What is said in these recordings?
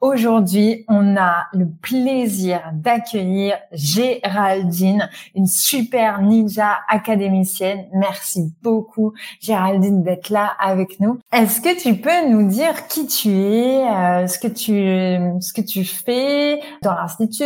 Aujourd'hui, on a le plaisir d'accueillir Géraldine, une super ninja académicienne. Merci beaucoup, Géraldine, d'être là avec nous. Est-ce que tu peux nous dire qui tu es, euh, ce que tu, ce que tu fais dans l'institut,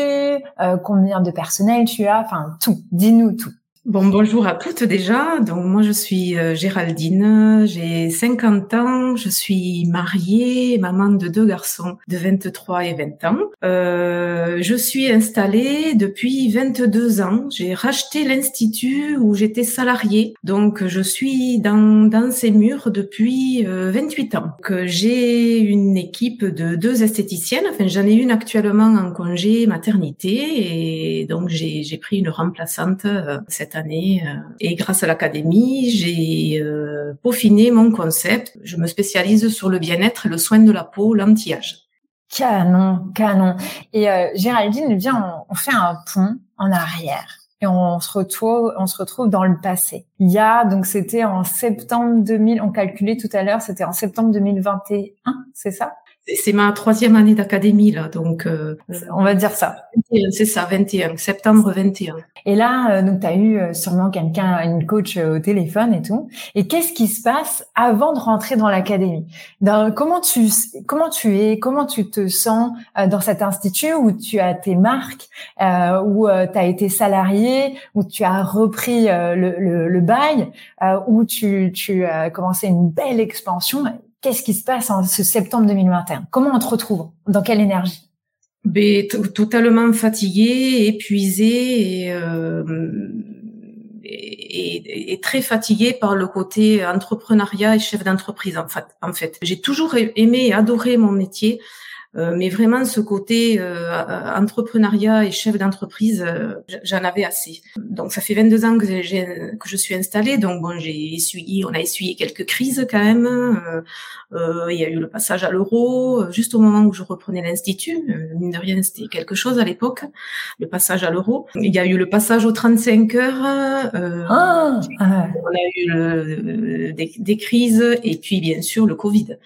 euh, combien de personnel tu as, enfin tout. Dis-nous tout. Bon, bonjour à toutes déjà. Donc moi je suis euh, Géraldine, j'ai 50 ans, je suis mariée, maman de deux garçons de 23 et 20 ans. Euh, je suis installée depuis 22 ans. J'ai racheté l'institut où j'étais salariée. Donc je suis dans, dans ces murs depuis 28 euh, ans. Que j'ai une équipe de deux esthéticiennes. Enfin j'en ai une actuellement en congé maternité et donc j'ai pris une remplaçante euh, année. Euh, et grâce à l'académie, j'ai euh, peaufiné mon concept. Je me spécialise sur le bien-être le soin de la peau, l'anti-âge. Canon, canon. Et euh, Géraldine, viens, on, fait un pont en arrière et on se retrouve, on se retrouve dans le passé. Il y a donc c'était en septembre 2000, on calculait tout à l'heure, c'était en septembre 2021, c'est ça? C'est ma troisième année d'académie là, donc euh, on va dire ça. C'est ça, 21 septembre 21. Et là, euh, donc tu as eu euh, sûrement quelqu'un, une coach au téléphone et tout. Et qu'est-ce qui se passe avant de rentrer dans l'académie? Comment tu comment tu es? Comment tu te sens dans cet institut où tu as tes marques, où tu as été salarié, où tu as repris le, le, le bail, où tu tu as commencé une belle expansion? Qu'est-ce qui se passe en ce septembre 2021 Comment on te retrouve? Dans quelle énergie? Ben, Totalement fatigué, épuisé euh, et, et, très fatigué par le côté entrepreneuriat et chef d'entreprise en fait. En fait, j'ai toujours aimé et adoré mon métier. Euh, mais vraiment ce côté euh, entrepreneuriat et chef d'entreprise, euh, j'en avais assez. Donc ça fait 22 ans que, que je suis installée, donc bon, j'ai essuyé, on a essuyé quelques crises quand même. il y a eu le passage à l'euro, juste au moment où je reprenais l'institut. mine de rien, c'était quelque chose à l'époque, le passage à l'euro. Il y a eu le passage aux 35 heures. Ah, ah, on a eu le, des, des, crises et puis bien sûr le Covid.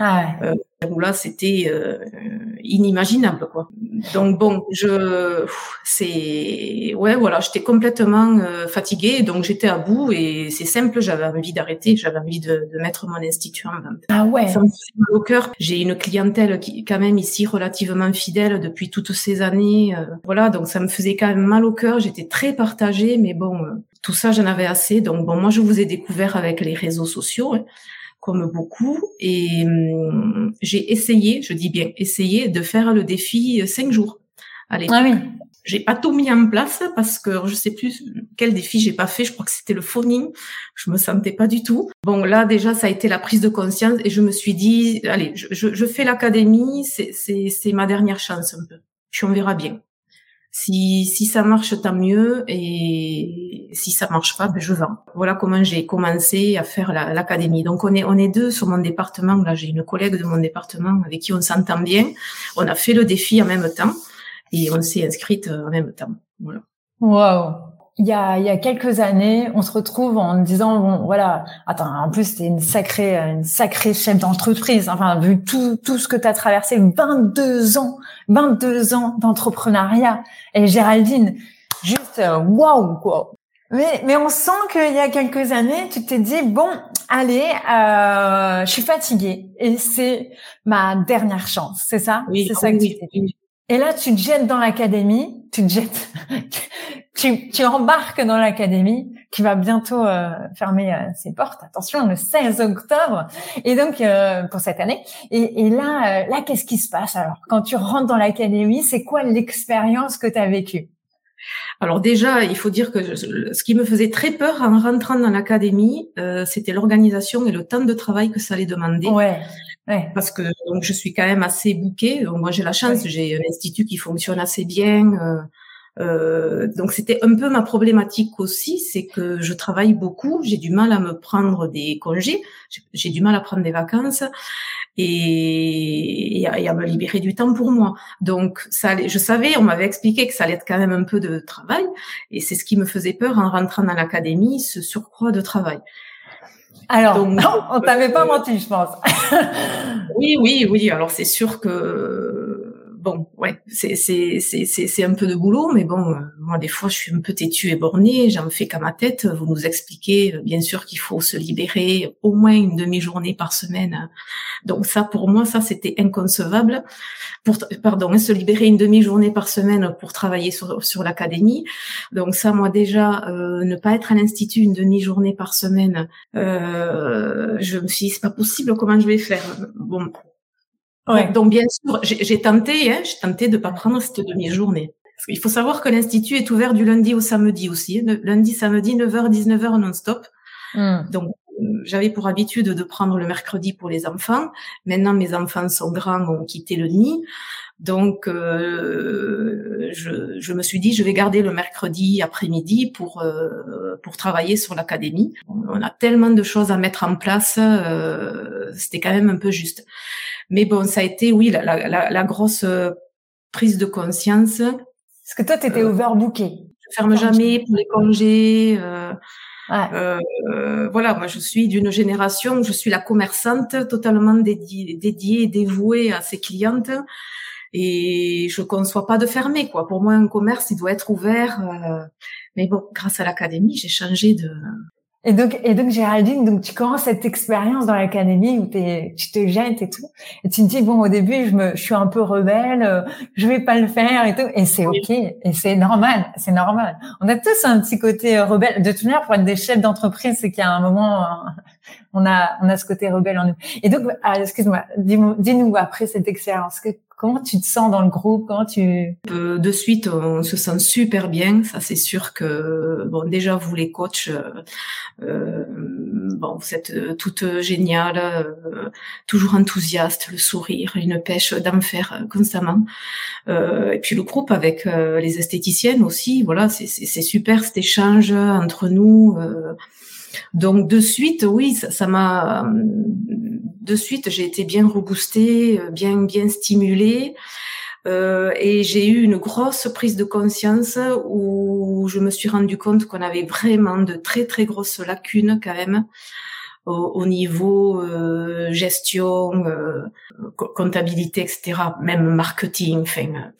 Ah ouais. euh, où là c'était euh, inimaginable quoi. Donc bon, je c'est ouais voilà, j'étais complètement euh, fatiguée donc j'étais à bout et c'est simple, j'avais envie d'arrêter, j'avais envie de, de, mettre mon institut en vente. Ah ouais. Ça me mal au cœur. J'ai une clientèle qui quand même ici relativement fidèle depuis toutes ces années. Euh, voilà, donc ça me faisait quand même mal au cœur, j'étais très partagée mais bon, euh, tout ça j'en avais assez. Donc bon, moi je vous ai découvert avec les réseaux sociaux. Hein comme beaucoup, et hum, j'ai essayé, je dis bien essayé, de faire le défi euh, cinq jours. Allez. Ah oui. J'ai pas tout mis en place parce que je sais plus quel défi j'ai pas fait. Je crois que c'était le phoning. Je me sentais pas du tout. Bon, là déjà, ça a été la prise de conscience et je me suis dit, allez, je, je, fais l'académie. C'est, c'est, c'est ma dernière chance un peu. Puis on verra bien. Si, si ça marche, tant mieux. Et si ça marche pas, ben je vends. Voilà comment j'ai commencé à faire l'académie. Donc on est, on est deux sur mon département. Là, j'ai une collègue de mon département avec qui on s'entend bien. On a fait le défi en même temps et on s'est inscrite en même temps. Voilà. Wow il y a, il y a quelques années, on se retrouve en disant bon voilà, attends, en plus t'es une sacrée une sacrée chef d'entreprise. Enfin, vu tout tout ce que tu as traversé 22 ans, 22 ans d'entrepreneuriat. Et Géraldine, juste euh, waouh quoi. Mais mais on sent qu'il y a quelques années, tu t'es dit bon, allez, euh, je suis fatiguée. Et c'est ma dernière chance, c'est ça? Oui, c'est ça que oui, Et là, tu te jettes dans l'académie, tu te jettes, tu, tu embarques dans l'académie qui va bientôt euh, fermer euh, ses portes. Attention, le 16 octobre. Et donc euh, pour cette année. Et, et là, là, qu'est-ce qui se passe alors? Quand tu rentres dans l'académie C'est quoi l'expérience que tu as vécue? Alors déjà, il faut dire que ce qui me faisait très peur en rentrant dans l'académie, c'était l'organisation et le temps de travail que ça allait demander. Ouais. Ouais. Parce que donc je suis quand même assez bouquée. moi j'ai la chance, j'ai un institut qui fonctionne assez bien. Euh, donc c'était un peu ma problématique aussi, c'est que je travaille beaucoup, j'ai du mal à me prendre des congés, j'ai du mal à prendre des vacances et, et, à, me libérer du temps pour moi. Donc ça, je savais, on m'avait expliqué que ça allait être quand même un peu de travail et c'est ce qui me faisait peur en rentrant dans l'académie, ce surcroît de travail. Alors, Donc, non, on t'avait pas menti, je pense. oui, oui, oui. Alors c'est sûr que bon, ouais, c'est c'est c'est c'est un peu de boulot, mais bon, euh, moi des fois je suis un peu têtue et bornée, j'en fais qu'à ma tête. Vous nous expliquez, euh, bien sûr qu'il faut se libérer au moins une demi-journée par semaine. Donc ça, pour moi, ça c'était inconcevable. Pour pardon, hein, se libérer une demi-journée par semaine pour travailler sur sur l'académie. Donc ça, moi déjà, euh, ne pas être à l'institut une demi-journée par semaine, euh, je me suis dit c'est pas possible, comment je vais faire? Bon, Ouais. Donc bien sûr, j'ai tenté, hein, j'ai tenté de pas prendre cette demi-journée. Il faut savoir que l'institut est ouvert du lundi au samedi aussi, hein. lundi, samedi, 9h, 19h non-stop. Hmm. Donc j'avais pour habitude de prendre le mercredi pour les enfants. Maintenant mes enfants sont grands, ont quitté le nid. Donc euh, je, je, me suis dit je vais garder le mercredi après-midi pour euh, pour travailler sur l'académie. On a tellement de choses à mettre en place, euh, c'était quand même un peu juste. Mais bon, ça a été, oui, la, la, la grosse euh, prise de conscience. Parce que toi, tu étais euh, overbooké. Je ferme jamais pour les congés. Euh, voilà, moi je suis d'une génération, je suis la commerçante totalement dédiée, dédiée dévouée à ses clientes et je conçois pas de fermer quoi. Pour moi, un commerce, il doit être ouvert. Euh, mais bon, grâce à l'académie, j'ai changé de et donc, et donc Géraldine, donc tu commences cette expérience dans l'académie où t'es, tu te jettes et tout, et tu me dis bon au début je me, je suis un peu rebelle, euh, je vais pas le faire et tout, et c'est ok, et c'est normal, c'est normal. On a tous un petit côté euh, rebelle. De toute manière, pour être des chefs d'entreprise, c'est qu'il y a un moment, euh, on a, on a ce côté rebelle en nous. Et donc, ah, excuse-moi, dis-nous après cette expérience, Comment tu te sens dans le groupe? Comment tu euh, De suite, on se sent super bien. Ça, c'est sûr que bon, déjà vous les coachs, euh, euh bon, vous êtes euh, toutes géniales, toujours enthousiastes, le sourire, une pêche d'enfer constamment. et puis le groupe avec les esthéticiennes aussi, voilà, c'est super cet échange entre nous. Donc de suite, oui, ça m'a de suite, j'ai été bien reboostée, euh, bien bien stimulée. Euh, et j'ai eu une grosse prise de conscience où je me suis rendu compte qu'on avait vraiment de très très grosses lacunes quand même au, niveau euh, gestion, comptabilité, etc. Même marketing. Enfin,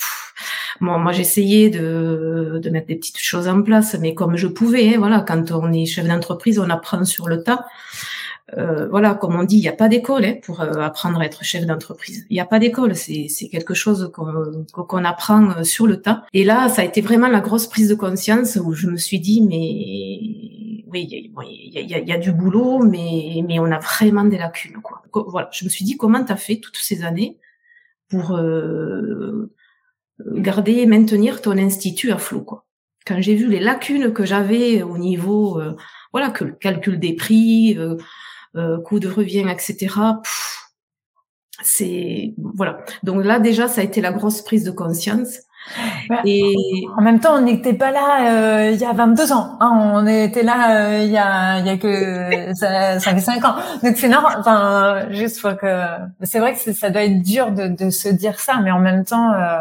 moi j'essayais de, de mettre des petites choses en place, mais comme je pouvais. Hein, voilà, quand on est chef d'entreprise, on apprend sur le tas. Euh, voilà, comme on dit, il n'y a pas d'école hein, pour euh, apprendre à être chef d'entreprise. Il n'y a pas d'école, c'est, quelque chose qu'on, apprend euh, sur le tas. Et là, ça a été vraiment la grosse prise de conscience où je me suis dit, mais oui, il y a, du boulot, mais, mais on a vraiment des lacunes. Quoi. Voilà, je me suis dit, comment tu as fait toutes ces années pour garder et maintenir ton institut à flot quoi. Quand j'ai vu les lacunes que j'avais au niveau, voilà, que le calcul des prix, euh, coût de revient, etc. C'est voilà. Donc là déjà, ça a été la grosse prise de conscience. Bah, et en même temps, on n'était pas là euh, il y a 22 ans. Hein, on était là euh, il y a il y a que ça, ça fait 5 ans. Donc c'est normal. Enfin, juste pour que c'est vrai que ça doit être dur de, de, se dire ça, mais en même temps, euh,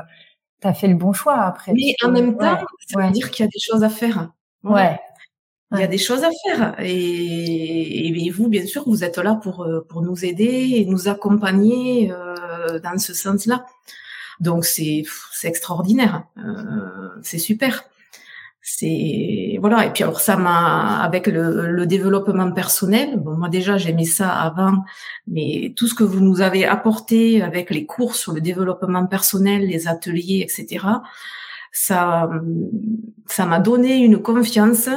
tu as fait le bon choix après. Mais en même temps, ça veut dire qu'il y a des choses à faire. Ouais. Il y a des choses à faire et, et, vous, bien sûr, vous êtes là pour euh, pour nous aider et nous accompagner euh, dans ce sens-là. Donc c'est c'est extraordinaire, euh, c'est super. C'est voilà et puis alors ça m'a avec le, le développement personnel. Bon moi déjà j'aimais ça avant, mais tout ce que vous nous avez apporté avec les cours sur le développement personnel, les ateliers, etc. Ça ça m'a donné une confiance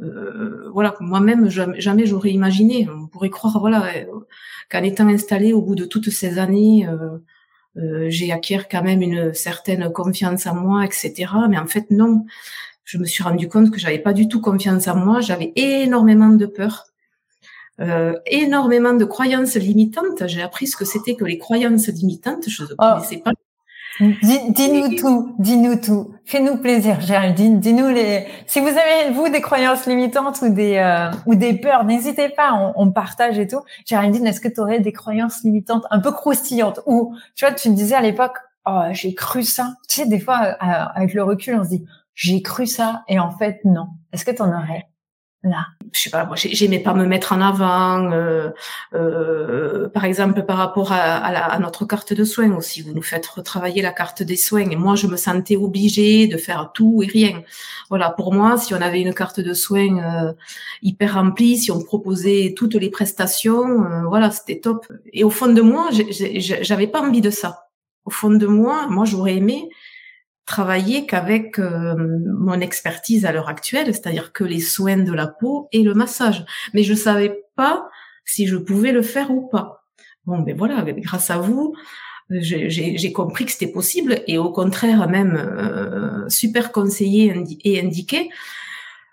euh, voilà, moi-même jamais, j'aurais imaginé. On pourrait croire, voilà, qu'en étant installé au bout de toutes ces années, euh, euh, j'ai acquis quand même une certaine confiance en moi, etc. Mais en fait, non. Je me suis rendu compte que j'avais pas du tout confiance en moi. J'avais énormément de peur, euh, énormément de croyances limitantes. J'ai appris ce que c'était que les croyances limitantes. Je ne oh. connaissais pas. Dis-nous tout, dis-nous tout. Fais-nous plaisir, Géraldine. Dis-nous les. Si vous avez vous des croyances limitantes ou des euh, ou des peurs, n'hésitez pas. On, on, partage et tout. Géraldine, est-ce que tu aurais des croyances limitantes un peu croustillantes ou tu vois, tu me disais à l'époque, oh j'ai cru ça. Tu sais, des fois euh, avec le recul, on se dit j'ai cru ça et en fait non. Est-ce que tu en aurais? Là Je sais pas, moi j'aimais pas me mettre en avant. Euh, euh, par exemple, par rapport à, à, notre carte de soins aussi, vous nous faites retravailler la carte des soins et moi je me sentais obligée de faire tout et rien. Voilà, pour moi, si on avait une carte de soins euh, hyper remplie, si on proposait toutes les prestations, euh, voilà, c'était top. Et au fond de moi, j'avais pas envie de ça. Au fond de moi, moi j'aurais aimé travailler qu'avec euh, mon expertise à l'heure actuelle, c'est-à-dire que les soins de la peau et le massage. Mais je savais pas si je pouvais le faire ou pas. Bon, ben voilà, grâce à vous, j'ai compris que c'était possible et au contraire même euh, super conseillé et indiqué.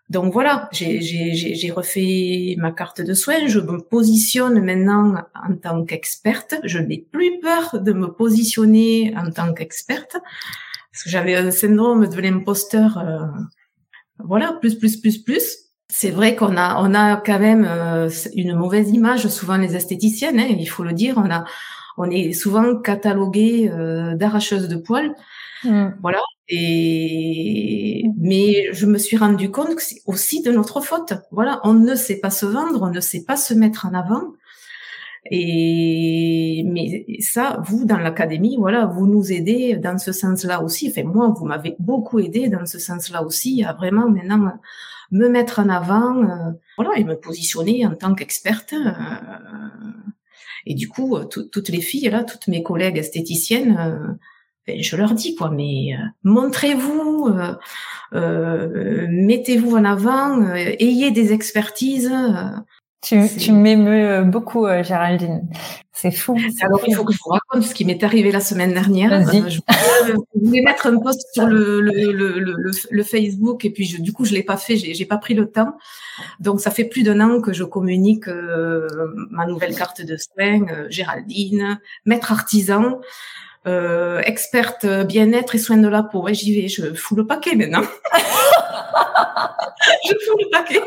Donc voilà, j'ai refait ma carte de soins, je me positionne maintenant en tant qu'experte, je n'ai plus peur de me positionner en tant qu'experte parce que j'avais un syndrome de l'imposteur, euh, voilà, plus, plus, plus, plus. C'est vrai qu'on a, on a quand même euh, une mauvaise image, souvent les esthéticiennes, hein, il faut le dire. On a, on est souvent catalogué euh, d'arracheuses de poils, mm. voilà. Et mais je me suis rendu compte que c'est aussi de notre faute. Voilà, on ne sait pas se vendre, on ne sait pas se mettre en avant. Et mais ça, vous dans l'académie, voilà, vous nous aidez dans ce sens-là aussi. Enfin moi, vous m'avez beaucoup aidé dans ce sens-là aussi à vraiment maintenant me mettre en avant, euh, voilà, et me positionner en tant qu'experte. Euh, et du coup, toutes les filles là, toutes mes collègues esthéticiennes, euh, ben, je leur dis quoi, mais montrez-vous, mettez-vous en avant, ayez des expertises. Tu, tu m'émeus euh, beaucoup, euh, Géraldine. C'est fou. Alors, il faut que je vous raconte ce qui m'est arrivé la semaine dernière. Euh, je voulais mettre un post sur le, le, le, le, Facebook et puis je, du coup, je l'ai pas fait. J'ai, pas pris le temps. Donc, ça fait plus d'un an que je communique ma nouvelle carte de soins, Géraldine, maître artisan. Euh, experte bien-être et soins de la peau. Ouais, j'y vais, je fous le paquet maintenant. je fous le paquet.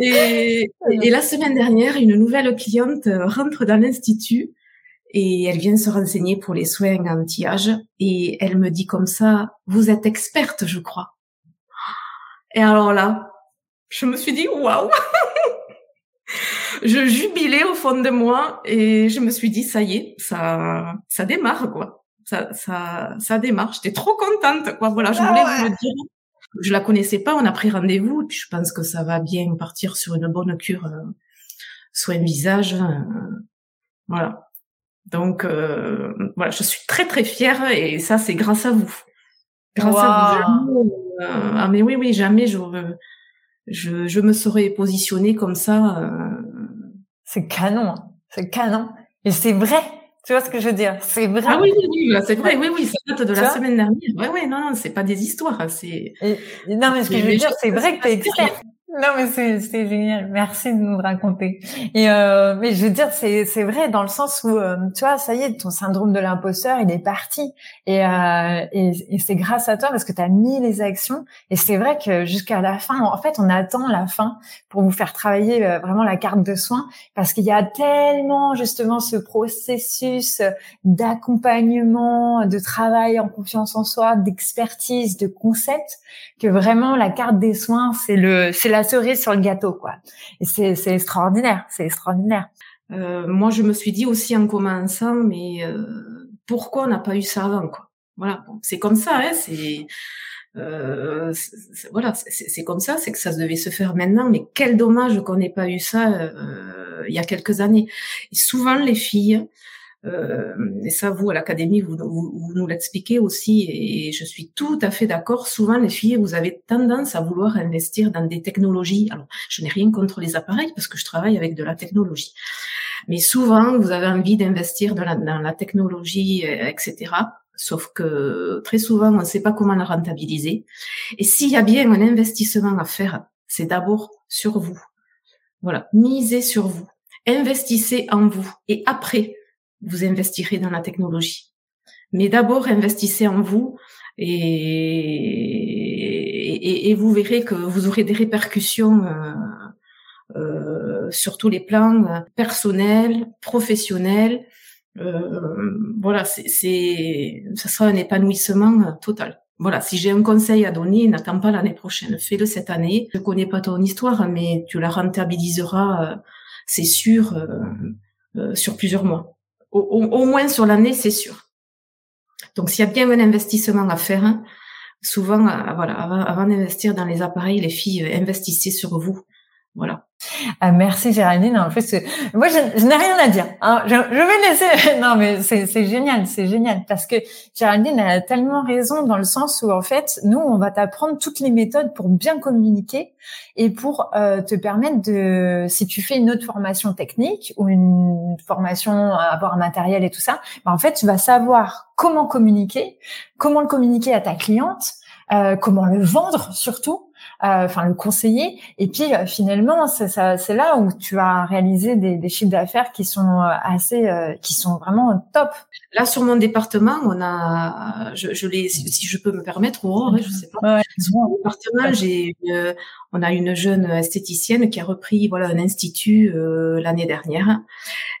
Et, et, la semaine dernière, une nouvelle cliente rentre dans l'institut et elle vient se renseigner pour les soins anti-âge et elle me dit comme ça, vous êtes experte, je crois. Et alors là, je me suis dit, waouh je jubilais au fond de moi et je me suis dit ça y est, ça ça démarre quoi. Ça ça ça démarre. J'étais trop contente quoi. Voilà, je ah voulais vous le dire. Je la connaissais pas, on a pris rendez-vous puis je pense que ça va bien partir sur une bonne cure euh, soin visage euh, voilà. Donc euh, voilà, je suis très très fière et ça c'est grâce à vous. Grâce à vous. ah mais oui oui, jamais je je, je me serais positionnée comme ça c'est canon, hein. c'est canon. Et c'est vrai. Tu vois ce que je veux dire? C'est vrai. Ah oui, oui, oui, c'est vrai. Oui, oui, ça date de la semaine dernière. Oui, oui, non, non, c'est pas des histoires. C'est. Non, mais ce que je veux dire, c'est vrai que t'es expert. Non, mais c'est génial. Merci de nous raconter. Et euh, mais je veux dire, c'est c'est vrai dans le sens où euh, tu vois, ça y est, ton syndrome de l'imposteur, il est parti. Et euh, et, et c'est grâce à toi parce que tu as mis les actions. Et c'est vrai que jusqu'à la fin, en fait, on attend la fin pour vous faire travailler euh, vraiment la carte de soins parce qu'il y a tellement justement ce processus d'accompagnement, de travail en confiance en soi, d'expertise, de concept que vraiment la carte des soins, c'est le c'est la la cerise sur le gâteau, quoi. C'est, extraordinaire, c'est extraordinaire. Euh, moi, je me suis dit aussi en commençant, mais euh, pourquoi on n'a pas eu ça avant, quoi? Voilà, c'est comme ça, hein, c'est euh, voilà, c'est comme ça, c'est que ça devait se faire maintenant, mais quel dommage qu'on n'ait pas eu ça il y a quelques années. Souvent, les filles, et ça, vous, à l'académie, vous, vous, nous l'expliquez aussi, et je suis tout à fait d'accord. Souvent, les filles, vous avez tendance à vouloir investir dans des technologies. Alors, je n'ai rien contre les appareils parce que je travaille avec de la technologie. Mais souvent, vous avez envie d'investir dans la, dans la technologie, euh, etc. Sauf que très souvent, on ne sait pas comment la rentabiliser. Et s'il y a bien un investissement à faire, c'est d'abord sur vous. Voilà, misez sur vous. Investissez en vous. Et après, vous investirez dans la technologie. Mais d'abord, investissez en vous et, et, vous verrez que vous aurez des répercussions euh, euh, sur tous les plans personnels, professionnels. Euh, voilà, c'est, ça sera un épanouissement total. Voilà, si j'ai un conseil à donner, n'attends pas l'année prochaine, fais-le cette année. Je connais pas ton histoire, mais tu la rentabiliseras, c'est sûr, sur plusieurs mois. Au moins sur l'année, c'est sûr. Donc, s'il y a bien un investissement à faire, hein, souvent, euh, voilà, avant, d'investir dans les appareils, les filles, euh, investissez sur vous. Voilà. Ah, merci Géraldine. En fait, moi, je, n'ai rien à dire. Hein. Je, vais laisser. Non, mais c'est génial, c'est génial parce que Géraldine a tellement raison dans le sens où en fait, nous, on va t'apprendre toutes les méthodes pour bien communiquer et pour euh, te permettre de, si tu fais une autre formation technique ou une formation à avoir un matériel et tout ça, bah, en fait, tu vas savoir comment communiquer, comment le communiquer à ta cliente, euh, comment le vendre surtout enfin le conseiller. Et puis euh, finalement, c'est là où tu vas réaliser des, des chiffres d'affaires qui sont euh, assez, qui sont vraiment top. Là, sur mon département, on a, je, je les, si je peux me permettre, Aurore, je sais pas. Ouais, sur mon département, j'ai, on a une jeune esthéticienne qui a repris, voilà, un institut l'année dernière.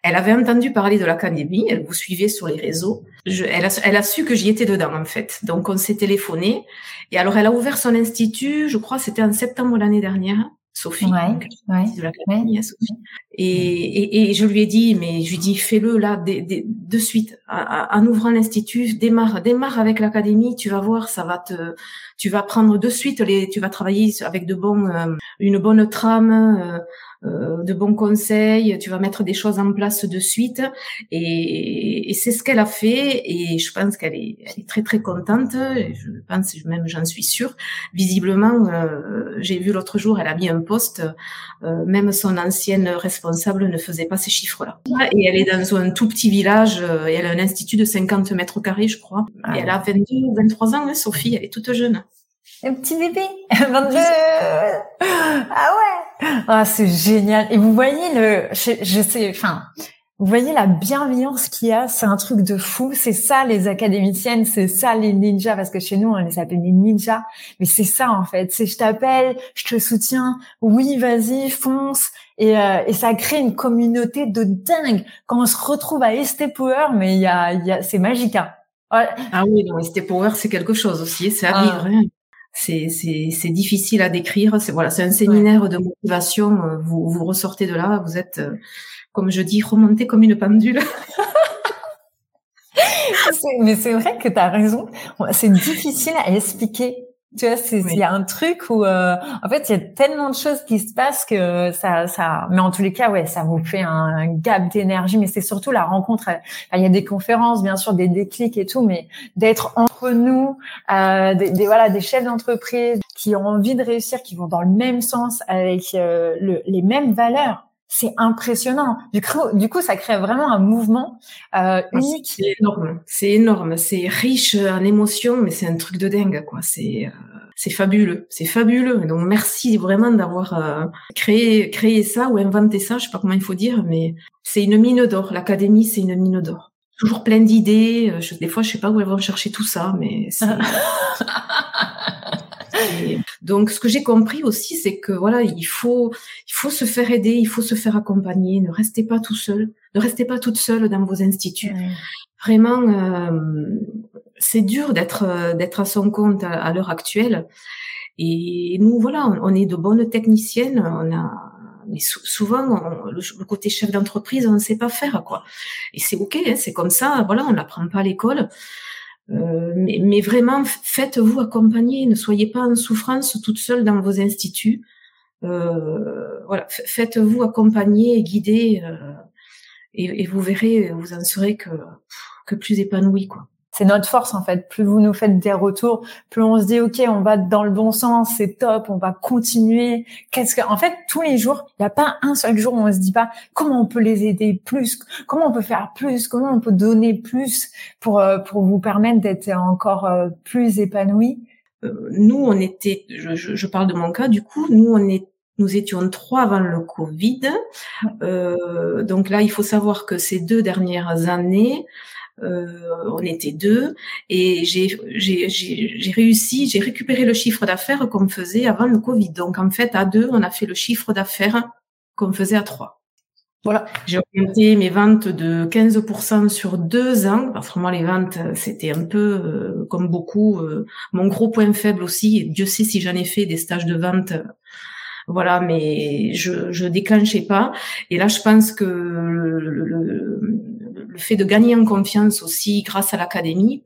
Elle avait entendu parler de l'académie, elle vous suivait sur les réseaux. Je, elle, a, elle a su que j'y étais dedans en fait. Donc on s'est téléphoné. Et alors elle a ouvert son institut, je crois, c'était en septembre l'année dernière. Sophie, de l'académie, hein, Sophie. Et, et, je lui ai dit, mais je lui dis, fais-le là, de, de suite, en ouvrant l'institut, démarre, démarre avec l'académie, tu vas voir, ça va te, tu vas prendre de suite les, tu vas travailler avec de bons, euh, une bonne trame, euh, euh, de bons conseils, tu vas mettre des choses en place de suite. Et, et c'est ce qu'elle a fait. Et je pense qu'elle est, elle est très très contente. je pense même, j'en suis sûre. Visiblement, euh, j'ai vu l'autre jour, elle a mis un poste. Euh, même son ancienne responsable ne faisait pas ces chiffres-là. Et elle est dans un tout petit village. et elle a un institut de 50 mètres carrés, je crois. Et elle a 22, 23 ans, hein, Sophie. Elle est toute jeune. Un petit bébé, 22. ah ouais. Ah c'est génial. Et vous voyez le, je, je sais, enfin, vous voyez la bienveillance qu'il y a, c'est un truc de fou. C'est ça les académiciennes, c'est ça les ninjas, parce que chez nous on les appelle les ninjas. Mais c'est ça en fait. C'est je t'appelle, je te soutiens. Oui, vas-y, fonce. Et, euh, et ça crée une communauté de dingue. Quand on se retrouve à Estée Power, mais il y a, y a c'est magique. Hein. Ah oui, non, Estée Power c'est quelque chose aussi. C'est à vivre. C'est c'est difficile à décrire. C'est voilà, c'est un séminaire de motivation. Euh, vous vous ressortez de là, vous êtes, euh, comme je dis, remonté comme une pendule. mais c'est vrai que tu as raison. C'est difficile à expliquer tu vois, il y a un truc où, euh, en fait, il y a tellement de choses qui se passent que ça, ça. Mais en tous les cas, ouais, ça vous fait un, gap d'énergie. Mais c'est surtout la rencontre. il y a des conférences, bien sûr, des déclics et tout, mais d'être entre nous, euh, des, voilà, des chefs d'entreprise qui ont envie de réussir, qui vont dans le même sens, avec euh, le, les mêmes valeurs c'est impressionnant. Du coup, du coup, ça crée vraiment un mouvement euh, ah, unique. C'est énorme, c'est énorme, c'est riche en émotions, mais c'est un truc de dingue, quoi. C'est euh, c'est fabuleux, c'est fabuleux. Donc merci vraiment d'avoir euh, créé créé ça ou inventé ça, je sais pas comment il faut dire, mais c'est une mine d'or. L'académie, c'est une mine d'or. Toujours plein d'idées. Euh, des fois, je sais pas où elles vont chercher tout ça, mais donc, ce que j'ai compris aussi, c'est que voilà, il faut, il faut se faire aider, il faut se faire accompagner. Ne restez pas tout seul, ne restez pas toute seule dans vos instituts. Vraiment, euh, c'est dur d'être d'être à son compte à, l'heure actuelle. Et nous, voilà, on, est de bonnes techniciennes. On a, mais souvent, le, côté chef d'entreprise, on ne sait pas faire quoi. Et c'est ok, hein, c'est comme ça. Voilà, on n'apprend pas à l'école. Euh, mais, vraiment, faites-vous accompagner, ne soyez pas en souffrance toute seule dans vos instituts. Euh, voilà, faites-vous accompagner et guider, euh, et, vous verrez, vous en serez que, que plus épanoui, quoi c'est notre force en fait. Plus vous nous faites des retours, plus on se dit ok, on va dans le bon sens, c'est top, on va continuer. Qu'est-ce que, en fait, tous les jours, il n'y a pas un seul jour où on se dit pas comment on peut les aider plus, comment on peut faire plus, comment on peut donner plus pour euh, pour vous permettre d'être encore euh, plus épanoui. Euh, nous, on était, je, je, parle de mon cas, du coup, nous on est nous étions trois avant le Covid. Euh, donc là, il faut savoir que ces deux dernières années, on était deux et j'ai réussi, j'ai récupéré le chiffre d'affaires qu'on faisait avant le Covid. Donc en fait, à deux, on a fait le chiffre d'affaires qu'on faisait à trois. Voilà, j'ai augmenté mes ventes de 15% sur deux ans. Parce vraiment, les ventes, c'était un peu, euh, comme beaucoup, euh, mon gros point faible aussi. Dieu sait si j'en ai fait des stages de vente. Voilà, mais je, je déclenchais pas. Et là, je pense que le, le, fait de gagner en confiance aussi grâce à l'académie,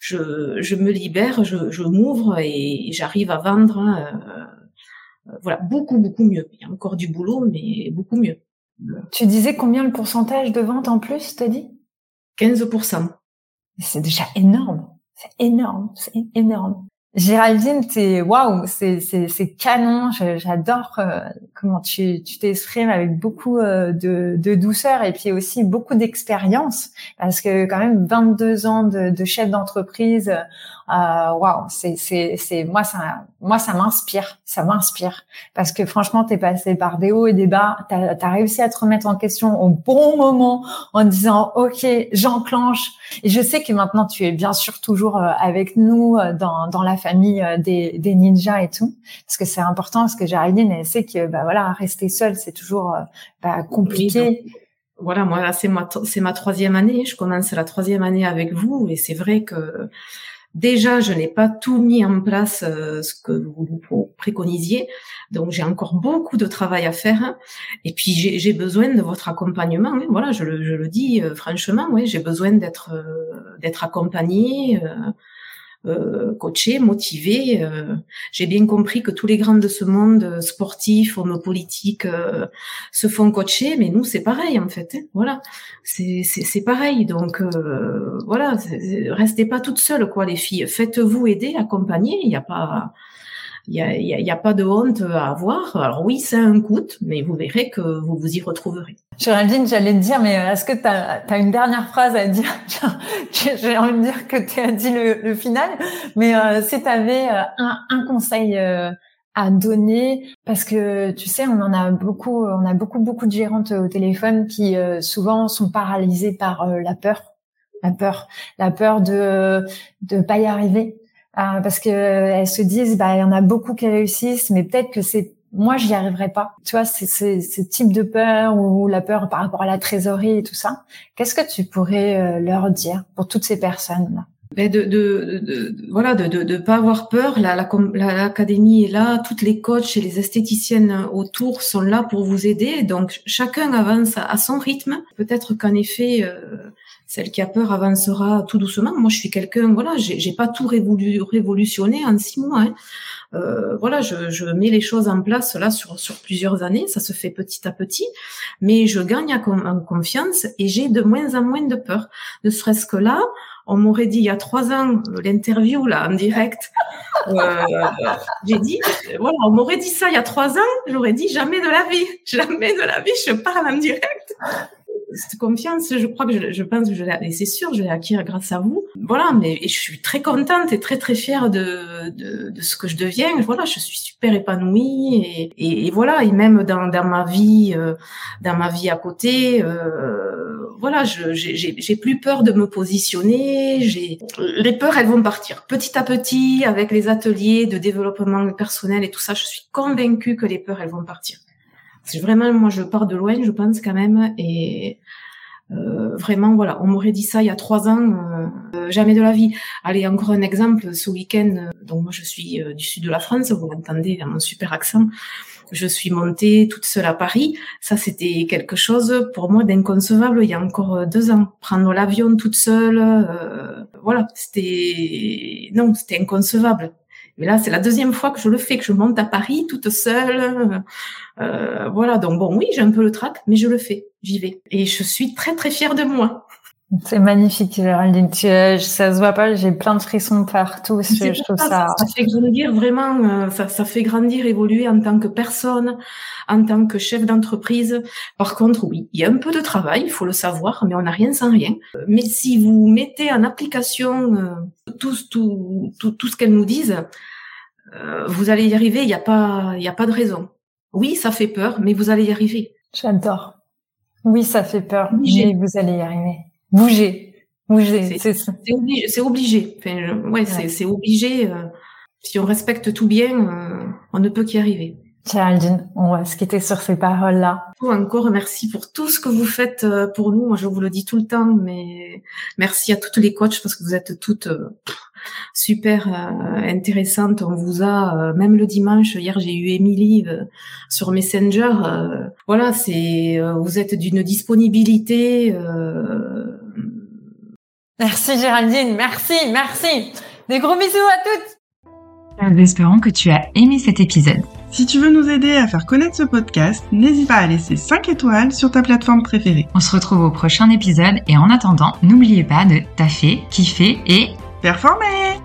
je, je me libère, je, je m'ouvre et j'arrive à vendre. Euh, voilà, beaucoup, beaucoup mieux. Il y a encore du boulot, mais beaucoup mieux. Tu disais combien le pourcentage de vente en plus, t'as dit? 15%. C'est déjà énorme. C'est énorme, c'est énorme. Géraldine, c'est waouh, c'est c'est canon. J'adore euh, comment tu tu t'exprimes avec beaucoup euh, de de douceur et puis aussi beaucoup d'expérience parce que quand même 22 ans de, de chef d'entreprise euh, waouh, c'est c'est c'est moi ça moi ça m'inspire, ça m'inspire. Parce que franchement t'es passé par des hauts et des bas, t'as as réussi à te remettre en question au bon moment en disant ok j'enclenche. Et je sais que maintenant tu es bien sûr toujours euh, avec nous euh, dans dans la famille des des ninjas et tout. Parce que c'est important parce que Géraldine elle sait que bah voilà rester seule c'est toujours bah, compliqué. voilà, moi c'est ma c'est ma troisième année. Je commence la troisième année avec vous. Et c'est vrai que Déjà, je n'ai pas tout mis en place euh, ce que vous préconisiez, donc j'ai encore beaucoup de travail à faire. Et puis j'ai besoin de votre accompagnement. Hein. Voilà, je le, je le dis euh, franchement, oui, j'ai besoin d'être euh, d'être accompagné euh, coaché, motivé. Euh, j'ai bien compris que tous les grands de ce monde, euh, sportifs, hommes politiques, se font coacher, mais nous c'est pareil en fait. Hein. voilà, c'est c'est pareil. Donc voilà, restez pas toutes seules quoi les filles. Faites-vous aider, accompagner. Il n'y a pas il y a, y a, pas de honte à avoir. Alors oui, c'est un coût, mais vous verrez que vous vous y retrouverez. Géraldine, j'allais te dire, mais est-ce que tu as, une dernière phrase à dire? J'ai envie de dire que tu as dit le, final, mais euh, si tu avais euh, un, un, conseil euh, à donner, parce que tu sais, on en a beaucoup, on a beaucoup, beaucoup de gérantes au téléphone qui souvent sont paralysées par la peur, la peur, la peur de de pas y arriver, euh, parce que elles se disent bah il y en a beaucoup qui réussissent mais peut-être que c'est moi j'y arriverai pas. Tu vois c'est ce type de peur ou la peur par rapport à la trésorerie et tout ça. Qu'est-ce que tu pourrais euh, leur dire pour toutes ces personnes là de, de, de, voilà de, de, pas avoir peur la l'académie est là toutes les coachs et les esthéticiennes autour sont là pour vous aider donc chacun avance à, son rythme peut-être qu'en effet euh, celle qui a peur avancera tout doucement. Moi, je suis quelqu'un, voilà, j'ai pas tout révolutionné en six mois. Hein. Euh, voilà, je, je, mets les choses en place là sur, sur plusieurs années, ça se fait petit à petit, mais je gagne en confiance et j'ai de moins en moins de peur. Ne serait-ce que là, on m'aurait dit il y a trois ans l'interview là en direct. Euh, j'ai dit voilà, on m'aurait dit ça il y a trois ans, j'aurais dit jamais de la vie, jamais de la vie, je parle en direct cette confiance, je crois que je, je pense que je l'ai, c'est sûr, je l'ai acquis grâce à vous. Voilà, mais je suis très contente et très très fière de, de, de, ce que je deviens. Voilà, je suis super épanouie et, et, voilà, et même dans, dans ma vie, euh, dans ma vie à côté, euh, voilà, j'ai, plus peur de me positionner. J'ai les peurs, elles vont partir petit à petit avec les ateliers de développement personnel et tout ça. Je suis convaincue que les peurs, elles vont partir. C'est vraiment, moi, je pars de loin, je pense quand même, et euh, vraiment, voilà, on m'aurait dit ça il y a trois ans, euh, jamais de la vie. Allez, encore un exemple, ce week-end, euh, donc moi je suis du sud de la France, vous m'entendez mon super accent, je suis montée toute seule à Paris. Ça, c'était quelque chose pour moi d'inconcevable il y a encore deux ans. Prendre l'avion toute seule, voilà, c'était non, c'était inconcevable. Mais là, c'est la deuxième fois que je le fais, que je monte à Paris toute seule. Euh, voilà, donc bon, oui, j'ai un peu le trac, mais je le fais, j'y vais. Et je suis très très fière de moi. C'est magnifique, Géraldine. Euh, ça se voit pas, j'ai plein de frissons partout. Je, trouve ça. Ça fait grandir vraiment, euh, ça, ça fait grandir, évoluer en tant que personne, en tant que chef d'entreprise. Par contre, oui, il y a un peu de travail, il faut le savoir, mais on n'a rien sans rien. Mais si vous mettez en application euh, tout, tout, tout, tout ce qu'elles nous disent, vous allez y arriver. Il n'y a pas, il y a pas de raison. Oui, ça fait peur, mais vous allez y arriver. J'adore. Oui, ça fait peur, mais vous allez y arriver. Bougez. Oui, c'est ça. C'est obligé. C'est obligé. Enfin, ouais, c'est obligé. Euh, si on respecte tout bien, euh, on ne peut qu'y arriver. Géraldine, on va se quitter sur ces paroles-là. Encore merci pour tout ce que vous faites euh, pour nous. Moi, je vous le dis tout le temps, mais merci à toutes les coachs parce que vous êtes toutes super intéressantes. On vous a, même le dimanche, hier, j'ai eu Émilie sur Messenger. voilà, c'est, vous êtes d'une disponibilité. Merci Géraldine, merci, merci. Des gros bisous à toutes. Nous espérons que tu as aimé cet épisode. Si tu veux nous aider à faire connaître ce podcast, n'hésite pas à laisser 5 étoiles sur ta plateforme préférée. On se retrouve au prochain épisode et en attendant, n'oubliez pas de taffer, kiffer et performer